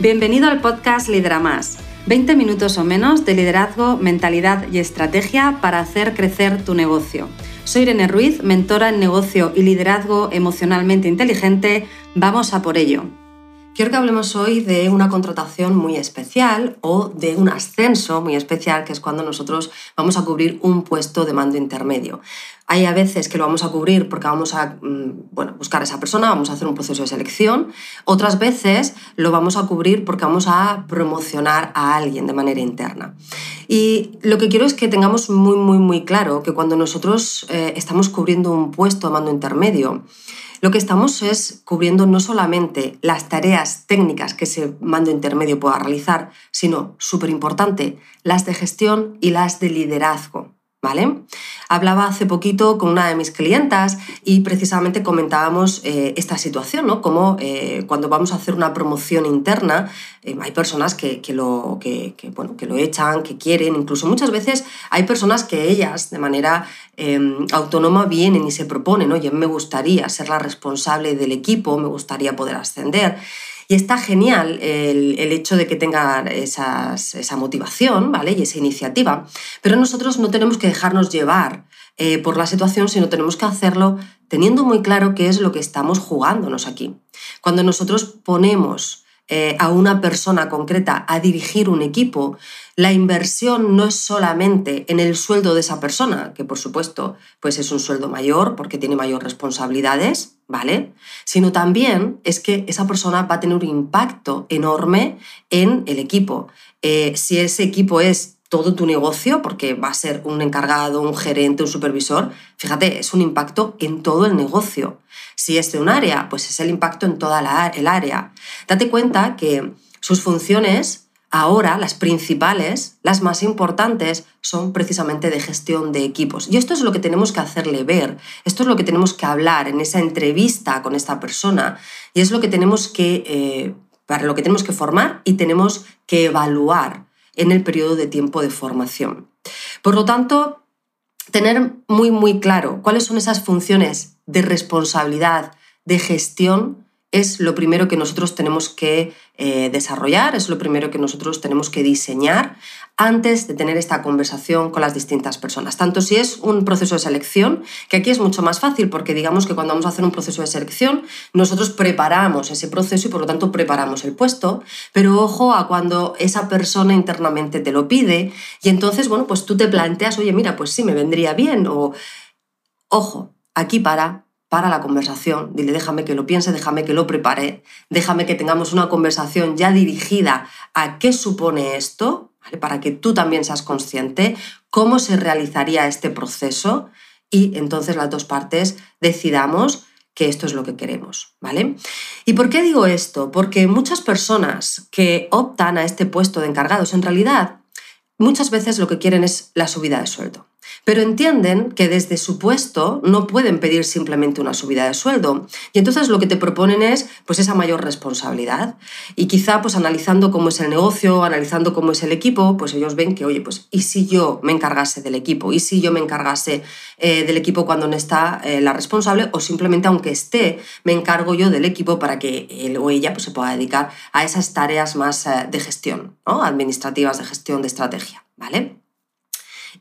Bienvenido al podcast Lidera Más. 20 minutos o menos de liderazgo, mentalidad y estrategia para hacer crecer tu negocio. Soy Irene Ruiz, mentora en negocio y liderazgo emocionalmente inteligente. Vamos a por ello. Quiero que hablemos hoy de una contratación muy especial o de un ascenso muy especial, que es cuando nosotros vamos a cubrir un puesto de mando intermedio. Hay a veces que lo vamos a cubrir porque vamos a mm, buscar a esa persona, vamos a hacer un proceso de selección. Otras veces lo vamos a cubrir porque vamos a promocionar a alguien de manera interna. Y lo que quiero es que tengamos muy, muy, muy claro que cuando nosotros eh, estamos cubriendo un puesto de mando intermedio, lo que estamos es cubriendo no solamente las tareas técnicas que ese mando intermedio pueda realizar, sino, súper importante, las de gestión y las de liderazgo. ¿Vale? Hablaba hace poquito con una de mis clientas y precisamente comentábamos eh, esta situación, ¿no? Como eh, cuando vamos a hacer una promoción interna, eh, hay personas que, lo, que, bueno, que lo echan, que quieren, incluso muchas veces hay personas que ellas de manera em, autónoma vienen y se proponen, oye, me gustaría ser la responsable del equipo, me gustaría poder ascender. Y está genial el, hecho de que tengan esa motivación ¿vale? y esa iniciativa, pero nosotros no tenemos que dejarnos llevar eh, por la situación, sino tenemos que hacerlo teniendo muy claro qué es lo que estamos jugándonos aquí. Cuando nosotros ponemos eh, a una persona concreta a dirigir un equipo, la inversión no es solamente en el sueldo de esa persona, que por supuesto pues es un sueldo mayor porque tiene mayor responsabilidades, ¿vale? Sino también es que esa persona va a tener un impacto enorme en el equipo. Eh, si ese equipo es todo tu negocio, porque va a ser un encargado, un gerente, un supervisor, fíjate, es un impacto en todo el negocio. Si es de un área, pues es el impacto en toda la, el área. Date cuenta que sus funciones ahora, las principales, las más importantes, son precisamente de gestión de equipos. Y esto es lo que tenemos que hacerle ver, esto es lo que tenemos que hablar en esa entrevista con esta persona y es lo que tenemos que, eh, para lo que tenemos que formar y tenemos que evaluar en el periodo de tiempo de formación. Por lo tanto, tener muy, muy claro cuáles son esas funciones de responsabilidad, de gestión, es lo primero que nosotros tenemos que eh, desarrollar, es lo primero que nosotros tenemos que diseñar antes de tener esta conversación con las distintas personas. Tanto si es un proceso de selección, que aquí es mucho más fácil porque digamos que cuando vamos a hacer un proceso de selección, nosotros preparamos ese proceso y por lo tanto preparamos el puesto, pero ojo a cuando esa persona internamente te lo pide y entonces, bueno, pues tú te planteas, oye, mira, pues sí, me vendría bien o, ojo, aquí para para la conversación. Dile, déjame que lo piense, déjame que lo prepare, déjame que tengamos una conversación ya dirigida a qué supone esto, para que tú también seas consciente, cómo se realizaría este proceso y entonces las dos partes decidamos que esto es lo que queremos, ¿vale? ¿Y por qué digo esto? Porque muchas personas que optan a este puesto de encargados en realidad muchas veces lo que quieren es la subida de sueldo pero entienden que desde su puesto no pueden pedir simplemente una subida de sueldo. Y entonces lo que te proponen es pues esa mayor responsabilidad. Y quizá pues analizando cómo es el negocio, analizando cómo es el equipo, pues ellos ven que, oye, pues ¿y si yo me encargase del equipo? ¿Y si yo me encargase eh, del equipo cuando no está eh, la responsable? O simplemente aunque esté, me encargo yo del equipo para que él o ella pues, se pueda dedicar a esas tareas más eh, de gestión, ¿no? administrativas, de gestión, de estrategia. ¿Vale?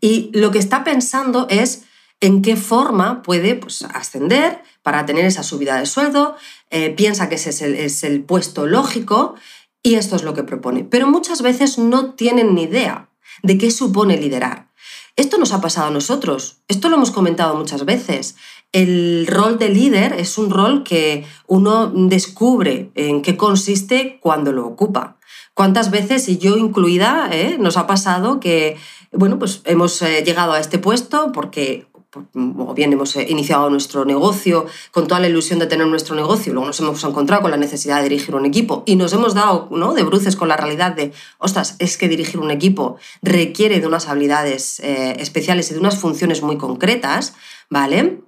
Y lo que está pensando es en qué forma puede pues, ascender para tener esa subida de sueldo, eh, piensa que ese es el, es el puesto lógico y esto es lo que propone. Pero muchas veces no tienen ni idea de qué supone liderar. Esto nos ha pasado a nosotros, esto lo hemos comentado muchas veces. El rol de líder es un rol que uno descubre en qué consiste cuando lo ocupa. ¿Cuántas veces, y yo incluida, eh, nos ha pasado que bueno, pues hemos eh, llegado a este puesto porque o bien hemos eh, iniciado nuestro negocio con toda la ilusión de tener nuestro negocio, luego nos hemos encontrado con la necesidad de dirigir un equipo y nos hemos dado ¿no? de bruces con la realidad de, ostras, es que dirigir un equipo requiere de unas habilidades eh, especiales y de unas funciones muy concretas, ¿vale?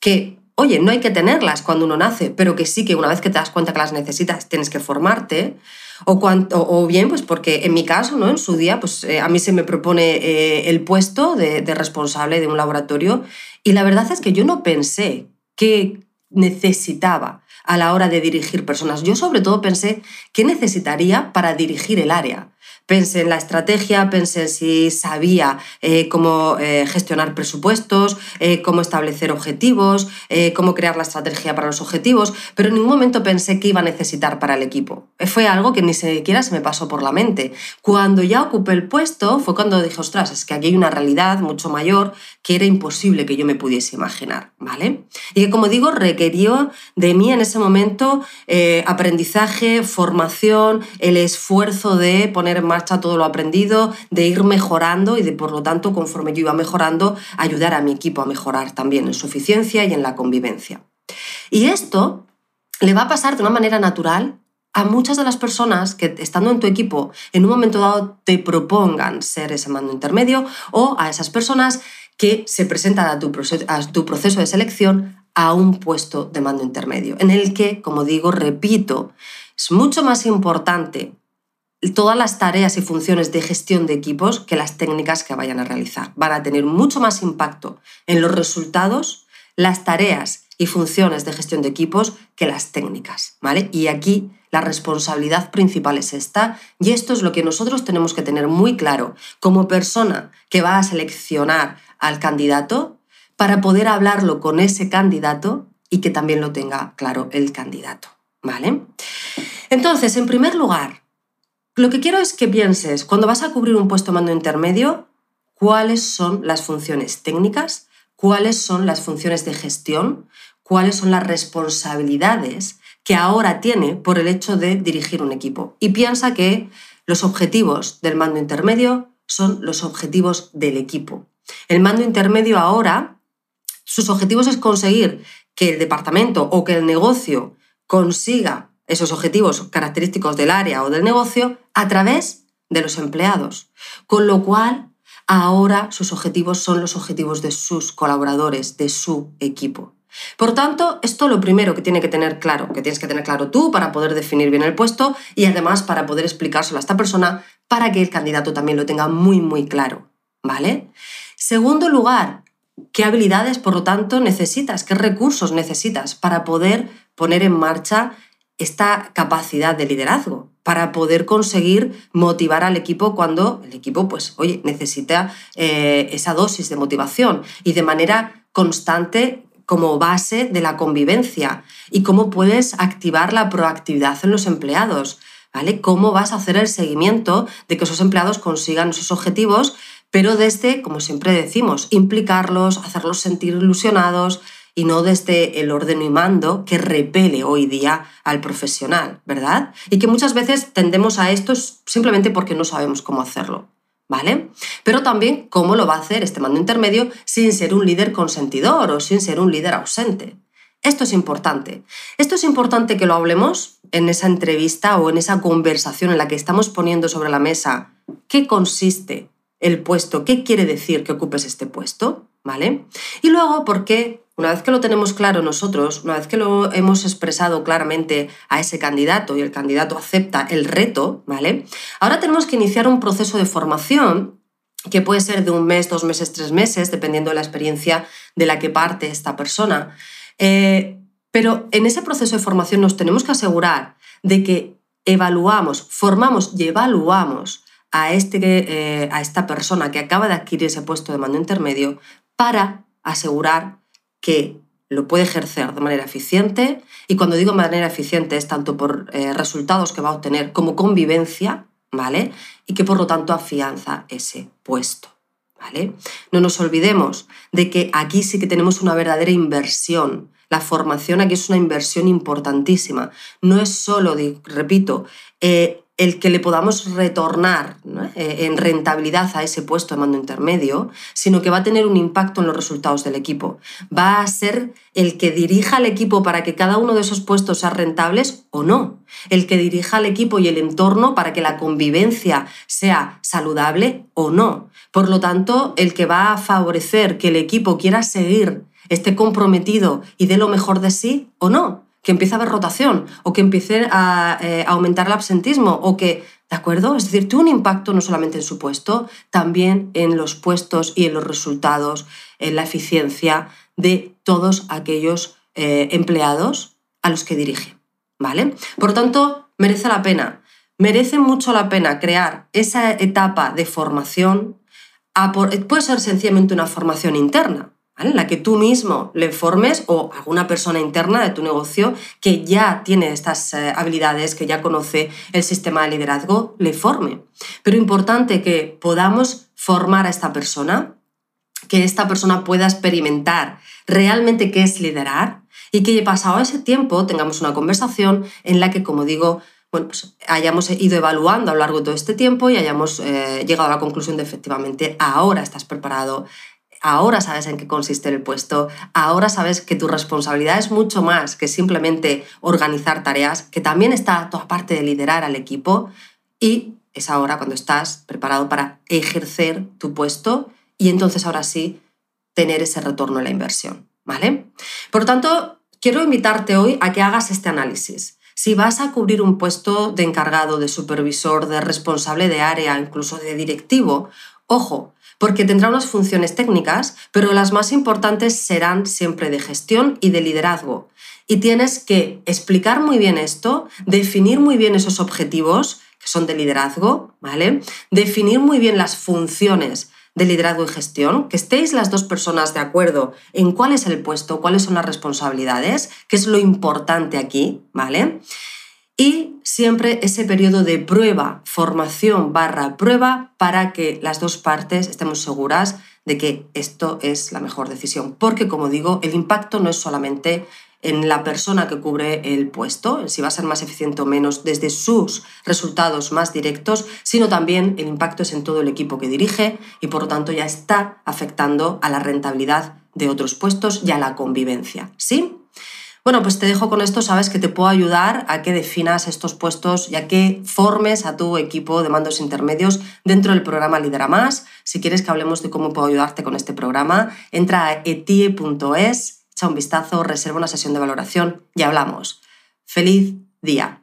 Que, oye, no hay que tenerlas cuando uno nace, pero que sí que una vez que te das cuenta que las necesitas, tienes que formarte. O, o, bien, pues porque en mi caso, ¿no? en su día, pues eh, a mí se me propone eh, el puesto de, responsable de un laboratorio y la verdad es que yo no pensé que necesitaba a la hora de dirigir personas. Yo sobre todo pensé qué necesitaría para dirigir el área. Pensé en la estrategia, pensé en si sabía eh, cómo eh, gestionar presupuestos, eh, cómo establecer objetivos, cómo crear la estrategia para los objetivos, pero en ningún momento pensé que iba a necesitar para el equipo. Fue algo que ni siquiera se me pasó por la mente. Cuando ya ocupé el puesto fue cuando dije, ostras, es que aquí hay una realidad mucho mayor que era imposible que yo me pudiese imaginar, ¿vale? Y que como digo, requirió de mí en ese momento aprendizaje, formación, el esfuerzo de poner en marcha marcha todo lo aprendido, de ir mejorando y de, por lo tanto, conforme yo iba mejorando, ayudar a mi equipo a mejorar también en su eficiencia y en la convivencia. Y esto le va a pasar de una manera natural a muchas de las personas que estando en tu equipo en un momento dado te propongan ser ese mando intermedio o a esas personas que se presentan a tu, proceso, a tu proceso de selección a un puesto de mando intermedio, en el que, como digo, repito, es mucho más importante todas las tareas y funciones de gestión de equipos que las técnicas que vayan a realizar. Van a tener mucho más impacto en los resultados las tareas y funciones de gestión de equipos que las técnicas, ¿vale? Y aquí la responsabilidad principal es esta y esto es lo que nosotros tenemos que tener muy claro como persona que va a seleccionar al candidato para poder hablarlo con ese candidato y que también lo tenga claro el candidato, ¿vale? Entonces, en primer lugar, lo que quiero es que pienses, cuando vas a cubrir un puesto mando intermedio, cuáles son las funciones técnicas, cuáles son las funciones de gestión, cuáles son las responsabilidades que ahora tiene por el hecho de dirigir un equipo. Y piensa que los objetivos del mando intermedio son los objetivos del equipo. El mando intermedio ahora, sus objetivos es conseguir que el departamento o que el negocio consiga esos objetivos característicos del área o del negocio a través de los empleados. Con lo cual, ahora sus objetivos son los objetivos de sus colaboradores, de su equipo. Por tanto, esto lo primero que tiene que tener claro, que tienes que tener claro tú para poder definir bien el puesto y además para poder explicárselo a esta persona para que el candidato también lo tenga muy, muy claro. ¿Vale? Segundo lugar, ¿qué habilidades, por lo tanto, necesitas? ¿Qué recursos necesitas para poder poner en marcha esta capacidad de liderazgo para poder conseguir motivar al equipo cuando el equipo, pues, oye, necesita eh, esa dosis de motivación y de manera constante como base de la convivencia y cómo puedes activar la proactividad en los empleados, ¿vale? Cómo vas a hacer el seguimiento de que esos empleados consigan esos objetivos, pero desde, como siempre decimos, implicarlos, hacerlos sentir ilusionados, y no desde el orden y mando que repele hoy día al profesional, ¿verdad? Y que muchas veces tendemos a esto simplemente porque no sabemos cómo hacerlo. ¿Vale? Pero también cómo lo va a hacer este mando intermedio sin ser un líder consentidor o sin ser un líder ausente. Esto es importante. Esto es importante que lo hablemos en esa entrevista o en esa conversación en la que estamos poniendo sobre la mesa qué consiste el puesto, qué quiere decir que ocupes este puesto, ¿vale? Y luego, ¿por qué una vez que lo tenemos claro nosotros, una vez que lo hemos expresado claramente a ese candidato y el candidato acepta el reto, ¿vale? Ahora tenemos que iniciar un proceso de formación que puede ser de un mes, dos meses, tres meses, dependiendo de la experiencia de la que parte esta persona. Eh, pero en ese proceso de formación nos tenemos que asegurar de que evaluamos, formamos y evaluamos a, este, eh, a esta persona que acaba de adquirir ese puesto de mando intermedio para asegurar que lo puede ejercer de manera eficiente y cuando digo manera eficiente es tanto por eh, resultados que va a obtener como convivencia, ¿vale? Y que por lo tanto afianza ese puesto, ¿vale? No nos olvidemos de que aquí sí que tenemos una verdadera inversión. La formación aquí es una inversión importantísima. No es solo, repito, eh, el que le podamos retornar eh, en rentabilidad a ese puesto de mando intermedio, sino que va a tener un impacto en los resultados del equipo. Va a ser el que dirija al equipo para que cada uno de esos puestos sea rentables o no. El que dirija al equipo y el entorno para que la convivencia sea saludable o no. Por lo tanto, el que va a favorecer que el equipo quiera seguir, esté comprometido y dé lo mejor de sí o no que empiece a haber rotación o que empiece a, eh, aumentar el absentismo o que, ¿de acuerdo? Es decir, tiene un impacto no solamente en su puesto, también en los puestos y en los resultados, en la eficiencia de todos aquellos eh, empleados a los que dirige, ¿vale? Por tanto, merece la pena, merece mucho la pena crear esa etapa de formación, puede ser sencillamente una formación interna, la que tú mismo le formes o alguna persona interna de tu negocio que ya tiene estas eh, habilidades, que ya conoce el sistema de liderazgo, le forme. Pero importante que podamos formar a esta persona, que esta persona pueda experimentar realmente qué es liderar y que pasado ese tiempo tengamos una conversación en la que, como digo, bueno, pues hayamos ido evaluando a lo largo de todo este tiempo y hayamos eh, llegado a la conclusión de efectivamente ahora estás preparado, ahora sabes en qué consiste el puesto, ahora sabes que tu responsabilidad es mucho más que simplemente organizar tareas, que también está toda parte de liderar al equipo y es ahora cuando estás preparado para ejercer tu puesto y entonces ahora sí tener ese retorno a la inversión, ¿vale? Por tanto, quiero invitarte hoy a que hagas este análisis. Si vas a cubrir un puesto de encargado, de supervisor, de responsable de área, incluso de directivo, ojo, porque tendrá unas funciones técnicas, pero las más importantes serán siempre de gestión y de liderazgo. Y tienes que explicar muy bien esto, definir muy bien esos objetivos, que son de liderazgo, ¿vale? Definir muy bien las funciones de liderazgo y gestión, que estéis las dos personas de acuerdo en cuál es el puesto, cuáles son las responsabilidades, que es lo importante aquí, ¿vale? Y siempre ese periodo de prueba, formación barra prueba para que las dos partes estemos seguras de que esto es la mejor decisión. Porque, como digo, el impacto no es solamente en la persona que cubre el puesto, si va a ser más eficiente o menos desde sus resultados más directos, sino también el impacto es en todo el equipo que dirige y por lo tanto ya está afectando a la rentabilidad de otros puestos y a la convivencia. ¿Sí? Bueno, pues te dejo con esto, sabes que te puedo ayudar a que definas estos puestos y a que formes a tu equipo de mandos intermedios dentro del programa Lidera Más. Si quieres que hablemos de cómo puedo ayudarte con este programa, entra a etie.es, echa un vistazo, reserva una sesión de valoración y hablamos. ¡Feliz día!